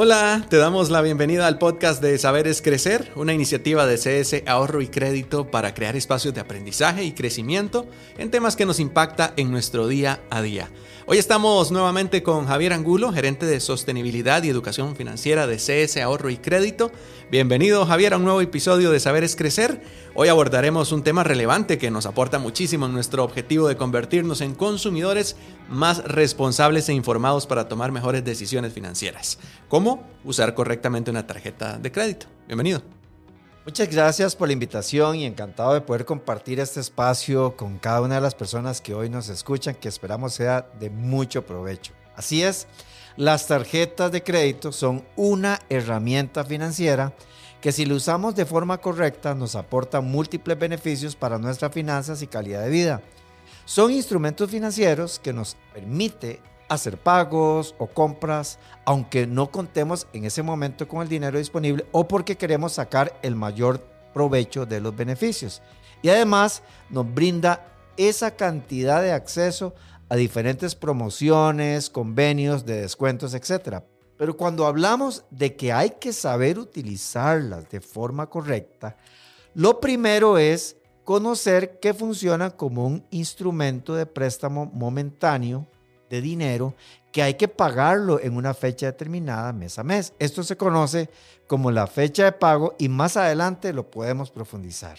Hola, te damos la bienvenida al podcast de Saberes Crecer, una iniciativa de CS Ahorro y Crédito para crear espacios de aprendizaje y crecimiento en temas que nos impacta en nuestro día a día. Hoy estamos nuevamente con Javier Angulo, gerente de sostenibilidad y educación financiera de CS Ahorro y Crédito. Bienvenido Javier a un nuevo episodio de Saberes Crecer. Hoy abordaremos un tema relevante que nos aporta muchísimo en nuestro objetivo de convertirnos en consumidores más responsables e informados para tomar mejores decisiones financieras. ¿Cómo usar correctamente una tarjeta de crédito? Bienvenido. Muchas gracias por la invitación y encantado de poder compartir este espacio con cada una de las personas que hoy nos escuchan, que esperamos sea de mucho provecho. Así es, las tarjetas de crédito son una herramienta financiera que si lo usamos de forma correcta nos aporta múltiples beneficios para nuestras finanzas y calidad de vida. Son instrumentos financieros que nos permite hacer pagos o compras, aunque no contemos en ese momento con el dinero disponible o porque queremos sacar el mayor provecho de los beneficios. Y además nos brinda esa cantidad de acceso a diferentes promociones, convenios de descuentos, etc. Pero cuando hablamos de que hay que saber utilizarlas de forma correcta, lo primero es conocer que funciona como un instrumento de préstamo momentáneo de dinero que hay que pagarlo en una fecha determinada mes a mes. Esto se conoce como la fecha de pago y más adelante lo podemos profundizar.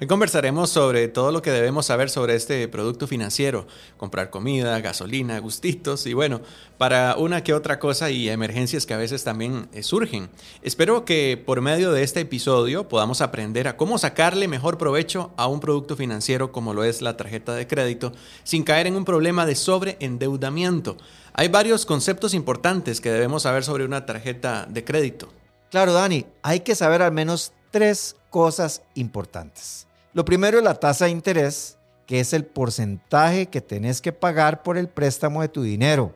Hoy conversaremos sobre todo lo que debemos saber sobre este producto financiero, comprar comida, gasolina, gustitos y bueno, para una que otra cosa y emergencias que a veces también eh, surgen. Espero que por medio de este episodio podamos aprender a cómo sacarle mejor provecho a un producto financiero como lo es la tarjeta de crédito sin caer en un problema de sobreendeudamiento. Hay varios conceptos importantes que debemos saber sobre una tarjeta de crédito. Claro, Dani, hay que saber al menos tres cosas importantes. Lo primero es la tasa de interés, que es el porcentaje que tenés que pagar por el préstamo de tu dinero.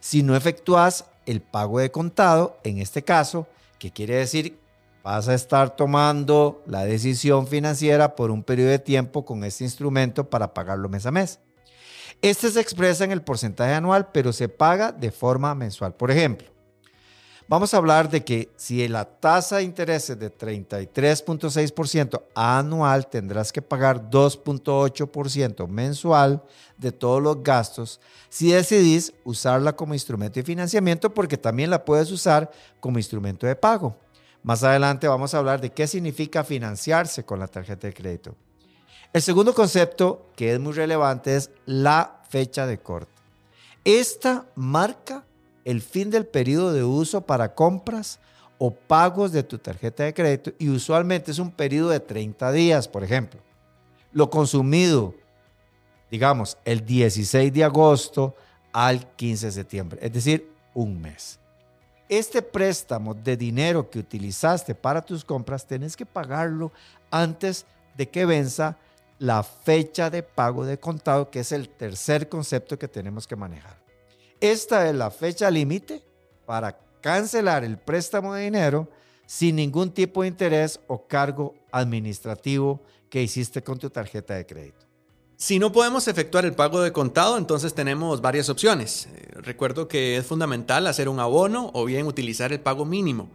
Si no efectúas el pago de contado, en este caso, ¿qué quiere decir? Vas a estar tomando la decisión financiera por un periodo de tiempo con este instrumento para pagarlo mes a mes. Este se expresa en el porcentaje anual, pero se paga de forma mensual. Por ejemplo, Vamos a hablar de que si la tasa de interés es de 33.6% anual, tendrás que pagar 2.8% mensual de todos los gastos si decidís usarla como instrumento de financiamiento, porque también la puedes usar como instrumento de pago. Más adelante vamos a hablar de qué significa financiarse con la tarjeta de crédito. El segundo concepto que es muy relevante es la fecha de corte. Esta marca el fin del periodo de uso para compras o pagos de tu tarjeta de crédito y usualmente es un periodo de 30 días, por ejemplo. Lo consumido, digamos, el 16 de agosto al 15 de septiembre, es decir, un mes. Este préstamo de dinero que utilizaste para tus compras, tenés que pagarlo antes de que venza la fecha de pago de contado, que es el tercer concepto que tenemos que manejar. Esta es la fecha límite para cancelar el préstamo de dinero sin ningún tipo de interés o cargo administrativo que hiciste con tu tarjeta de crédito. Si no podemos efectuar el pago de contado, entonces tenemos varias opciones. Eh, recuerdo que es fundamental hacer un abono o bien utilizar el pago mínimo.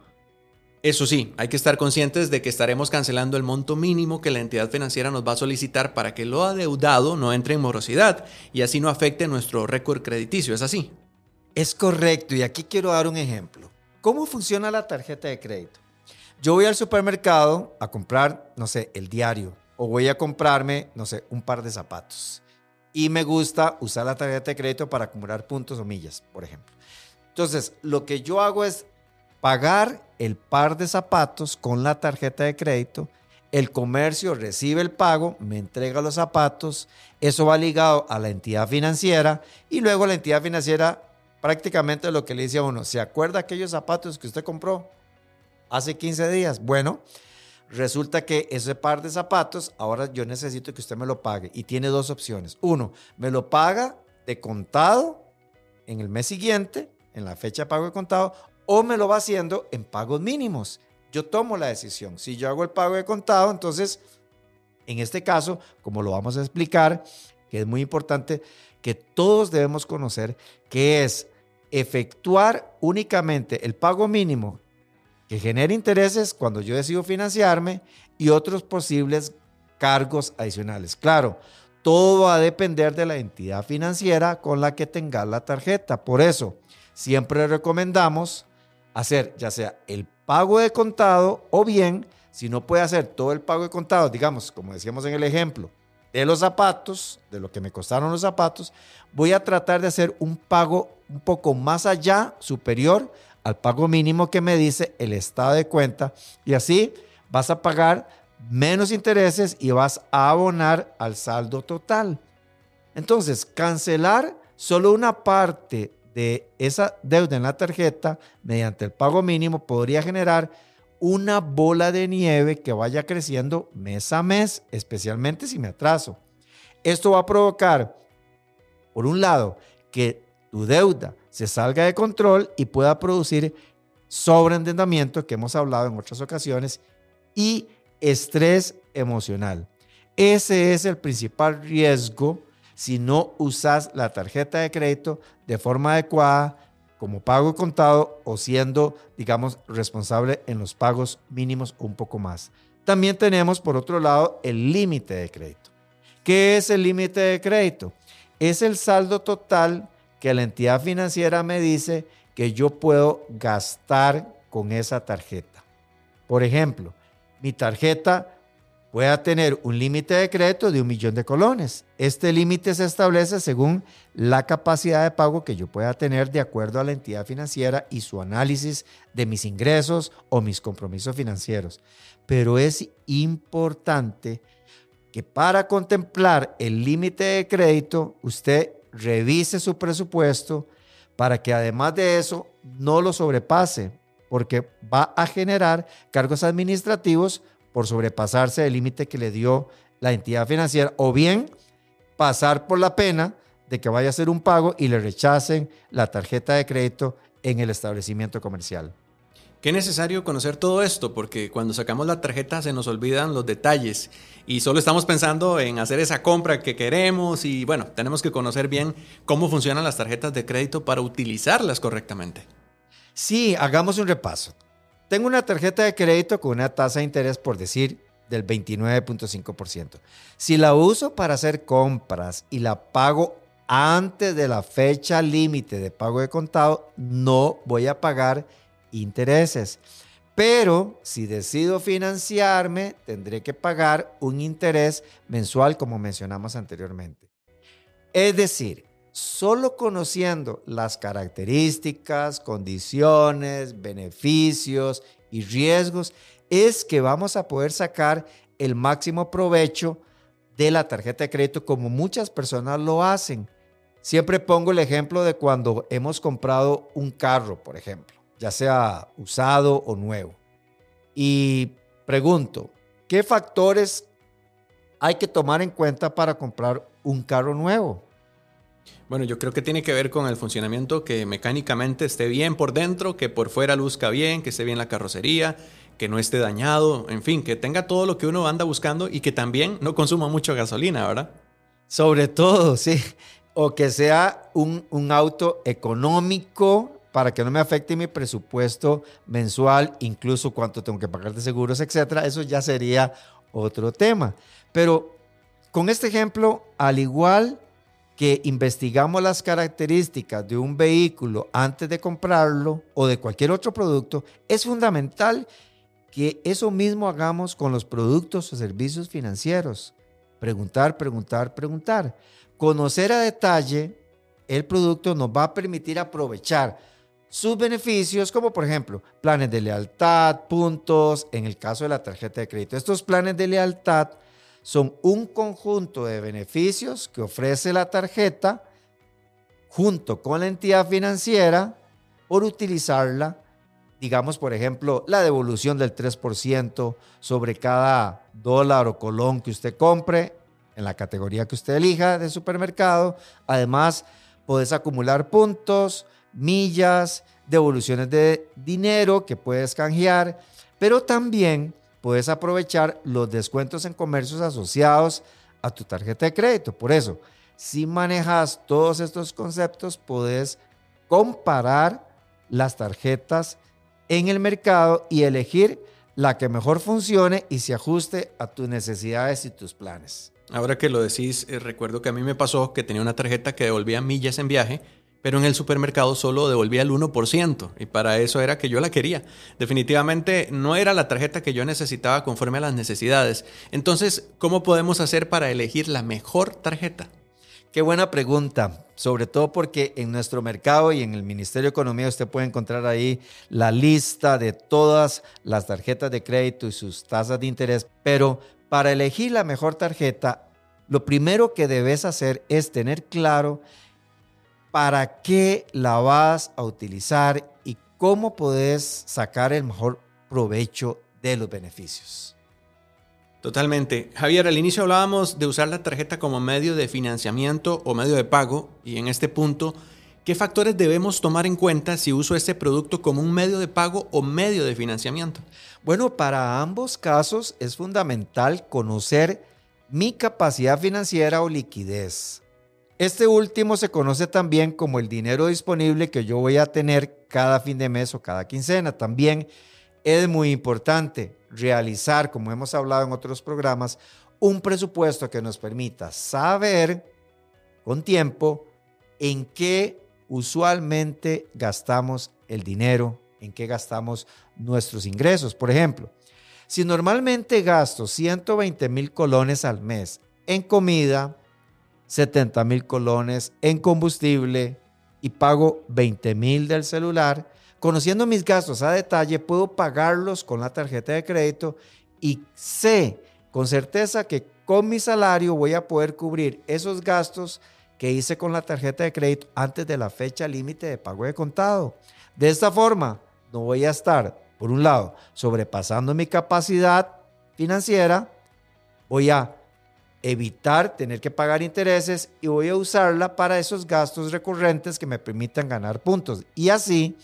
Eso sí, hay que estar conscientes de que estaremos cancelando el monto mínimo que la entidad financiera nos va a solicitar para que lo adeudado no entre en morosidad y así no afecte nuestro récord crediticio. ¿Es así? Es correcto y aquí quiero dar un ejemplo. ¿Cómo funciona la tarjeta de crédito? Yo voy al supermercado a comprar, no sé, el diario o voy a comprarme, no sé, un par de zapatos. Y me gusta usar la tarjeta de crédito para acumular puntos o millas, por ejemplo. Entonces, lo que yo hago es pagar el par de zapatos con la tarjeta de crédito, el comercio recibe el pago, me entrega los zapatos, eso va ligado a la entidad financiera y luego la entidad financiera prácticamente lo que le dice a uno, ¿se acuerda aquellos zapatos que usted compró hace 15 días? Bueno, resulta que ese par de zapatos, ahora yo necesito que usted me lo pague y tiene dos opciones. Uno, me lo paga de contado en el mes siguiente, en la fecha de pago de contado, o me lo va haciendo en pagos mínimos. Yo tomo la decisión. Si yo hago el pago de contado, entonces En este caso, como lo vamos a explicar, que es muy importante, que todos debemos conocer, que es efectuar únicamente el pago mínimo que genera intereses cuando yo decido financiarme y otros posibles cargos adicionales. Claro, todo va a depender de la entidad financiera con la que tenga la tarjeta. Por eso, siempre recomendamos hacer ya sea el pago de contado o bien, si no puede hacer todo el pago de contado, digamos, como decíamos en el ejemplo, de los zapatos, de lo que me costaron los zapatos, voy a tratar de hacer un pago un poco más allá, superior al pago mínimo que me dice el estado de cuenta y así vas a pagar menos intereses y vas a abonar al saldo total. Entonces, cancelar solo una parte de esa deuda en la tarjeta mediante el pago mínimo podría generar una bola de nieve que vaya creciendo mes a mes, especialmente si me atraso. Esto va a provocar, por un lado, que tu deuda se salga de control y pueda producir sobreendeudamiento, que hemos hablado en otras ocasiones, y estrés emocional. Ese es el principal riesgo si no usas la tarjeta de crédito de forma adecuada como pago contado o siendo, digamos, responsable en los pagos mínimos un poco más. También tenemos, por otro lado, el límite de crédito. ¿Qué es el límite de crédito? Es el saldo total que la entidad financiera me dice que yo puedo gastar con esa tarjeta. Por ejemplo, mi tarjeta pueda tener un límite de crédito de un millón de colones. Este límite se establece según la capacidad de pago que yo pueda tener de acuerdo a la entidad financiera y su análisis de mis ingresos o mis compromisos financieros. Pero es importante que para contemplar el límite de crédito, usted revise su presupuesto para que además de eso no lo sobrepase, porque va a generar cargos administrativos por sobrepasarse del límite que le dio la entidad financiera, o bien pasar por la pena de que vaya a hacer un pago y le rechacen la tarjeta de crédito en el establecimiento comercial. Qué necesario conocer todo esto, porque cuando sacamos la tarjeta se nos olvidan los detalles y solo estamos pensando en hacer esa compra que queremos y bueno, tenemos que conocer bien cómo funcionan las tarjetas de crédito para utilizarlas correctamente. Sí, hagamos un repaso. Tengo una tarjeta de crédito con una tasa de interés, por decir, del 29.5%. Si la uso para hacer compras y la pago antes de la fecha límite de pago de contado, no voy a pagar intereses. Pero si decido financiarme, tendré que pagar un interés mensual como mencionamos anteriormente. Es decir, solo conociendo las características, condiciones, beneficios y riesgos es que vamos a poder sacar el máximo provecho de la tarjeta de crédito como muchas personas lo hacen. Siempre pongo el ejemplo de cuando hemos comprado un carro, por ejemplo ya sea usado o nuevo. Y pregunto, ¿qué factores hay que tomar en cuenta para comprar un carro nuevo? Bueno, yo creo que tiene que ver con el funcionamiento, que mecánicamente esté bien por dentro, que por fuera luzca bien, que esté bien la carrocería, que no esté dañado, en fin, que tenga todo lo que uno anda buscando y que también no consuma mucho gasolina, ¿verdad? Sobre todo, sí. O que sea un, un auto económico, para que no me afecte mi presupuesto mensual, incluso cuánto tengo que pagar de seguros, etcétera. Eso ya sería otro tema. Pero con este ejemplo, al igual que investigamos las características de un vehículo antes de comprarlo o de cualquier otro producto, es fundamental que eso mismo hagamos con los productos o servicios financieros. Preguntar, preguntar, preguntar. Conocer a detalle el producto nos va a permitir aprovechar sus beneficios, como por ejemplo planes de lealtad, puntos, en el caso de la tarjeta de crédito. Estos planes de lealtad son un conjunto de beneficios que ofrece la tarjeta junto con la entidad financiera por utilizarla, digamos por ejemplo, la devolución del 3% sobre cada dólar o colón que usted compre en la categoría que usted elija de supermercado. Además, puedes acumular puntos, millas, devoluciones de dinero que puedes canjear, pero también puedes aprovechar los descuentos en comercios asociados a tu tarjeta de crédito. Por eso, si manejas todos estos conceptos, puedes comparar las tarjetas en el mercado y elegir la que mejor funcione y se ajuste a tus necesidades y tus planes. Ahora que lo decís, eh, recuerdo que a mí me pasó que tenía una tarjeta que devolvía millas en viaje, pero en el supermercado solo devolvía el 1%, y para eso era que yo la quería. Definitivamente no era la tarjeta que yo necesitaba conforme a las necesidades. Entonces, ¿cómo podemos hacer para elegir la mejor tarjeta? Qué buena pregunta, sobre todo porque en nuestro mercado y en el Ministerio de Economía usted puede encontrar ahí la lista de todas las tarjetas de crédito y sus tasas de interés, pero para elegir la mejor tarjeta, lo primero que debes hacer es tener claro para qué la vas a utilizar y cómo puedes sacar el mejor provecho de los beneficios. Totalmente. Javier, al inicio hablábamos de usar la tarjeta como medio de financiamiento o medio de pago y en este punto, ¿qué factores debemos tomar en cuenta si uso este producto como un medio de pago o medio de financiamiento? Bueno, para ambos casos es fundamental conocer mi capacidad financiera o liquidez. Este último se conoce también como el dinero disponible que yo voy a tener cada fin de mes o cada quincena. También es muy importante realizar, como hemos hablado en otros programas, un presupuesto que nos permita saber con tiempo en qué usualmente gastamos el dinero, en qué gastamos nuestros ingresos. Por ejemplo, si normalmente gasto 120 mil colones al mes en comida, 70 mil colones en combustible y pago 20 mil del celular. Conociendo mis gastos a detalle, puedo pagarlos con la tarjeta de crédito y sé con certeza que con mi salario voy a poder cubrir esos gastos que hice con la tarjeta de crédito antes de la fecha límite de pago de contado. De esta forma, no voy a estar, por un lado, sobrepasando mi capacidad financiera, voy a evitar tener que pagar intereses y voy a usarla para esos gastos recurrentes que me permitan ganar puntos. Y así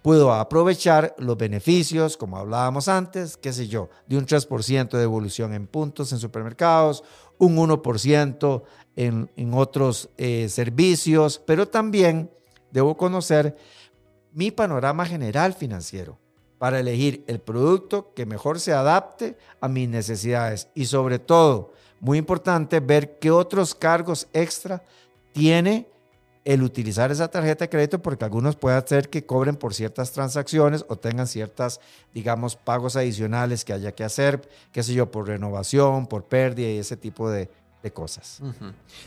puedo aprovechar los beneficios, como hablábamos antes, qué sé yo, de un 3% de evolución en puntos en supermercados, un 1% en, en otros eh, servicios, pero también debo conocer mi panorama general financiero para elegir el producto que mejor se adapte a mis necesidades y sobre todo muy importante ver qué otros cargos extra tiene el utilizar esa tarjeta de crédito porque algunos puede hacer que cobren por ciertas transacciones o tengan ciertas, digamos, pagos adicionales que haya que hacer, qué sé yo, por renovación, por pérdida y ese tipo de, cosas.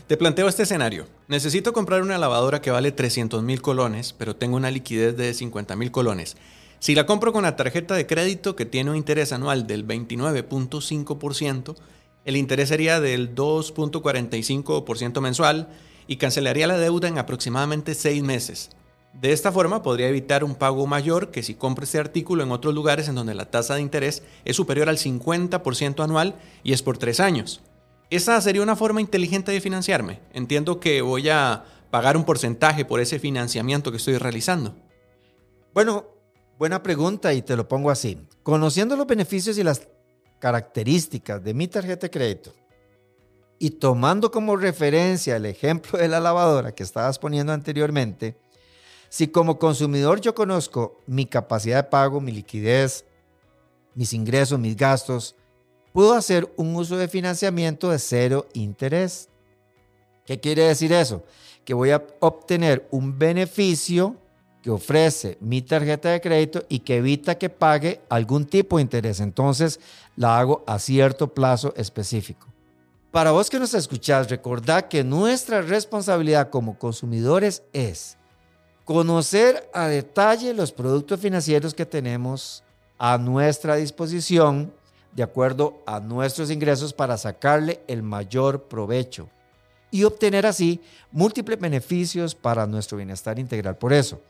Te planteo este escenario. Necesito comprar una lavadora que vale 300 mil colones, pero tengo una liquidez de 50 mil colones. Si la compro con la tarjeta de crédito que tiene un interés anual del 29.5%, el interés sería del 2.45% mensual y cancelaría la deuda en aproximadamente seis meses. De esta forma podría evitar un pago mayor que si compro este artículo en otros lugares en donde la tasa de interés es superior al 50% anual y es por tres años. Esa sería una forma inteligente de financiarme. Entiendo que voy a pagar un porcentaje por ese financiamiento que estoy realizando. Bueno, buena pregunta y te lo pongo así. Conociendo los beneficios y las características de mi tarjeta de crédito y tomando como referencia el ejemplo de la lavadora que estabas poniendo anteriormente, si como consumidor yo conozco mi capacidad de pago, mi liquidez, mis ingresos, mis gastos, puedo hacer un uso de financiamiento de cero interés. ¿Qué quiere decir eso? Que voy a obtener un beneficio que ofrece mi tarjeta de crédito y que evita que pague algún tipo de interés. Entonces la hago a cierto plazo específico. Para vos que nos escuchás, recordad que nuestra responsabilidad como consumidores es conocer a detalle los productos financieros que tenemos a nuestra disposición de acuerdo a nuestros ingresos para sacarle el mayor provecho y obtener así múltiples beneficios para nuestro bienestar integral. Por eso,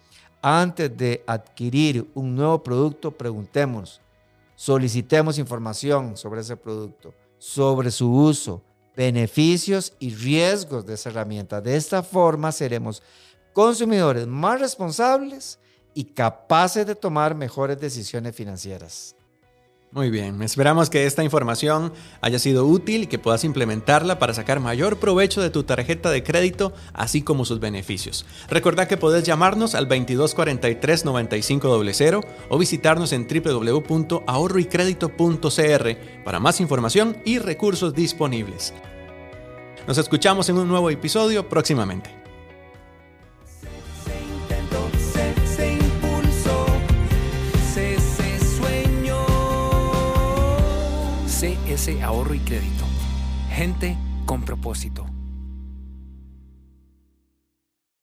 antes de adquirir un nuevo producto, preguntemos, solicitemos información sobre ese producto, sobre su uso, beneficios y riesgos de esa herramienta. De esta forma seremos consumidores más responsables y capaces de tomar mejores decisiones financieras. Muy bien, esperamos que esta información haya sido útil y que puedas implementarla para sacar mayor provecho de tu tarjeta de crédito, así como sus beneficios. Recordá que podés llamarnos al 2243-9500 o visitarnos en www.ahorroycredito.cr para más información y recursos disponibles. Nos escuchamos en un nuevo episodio próximamente. Ahorro y Crédito. Gente con propósito.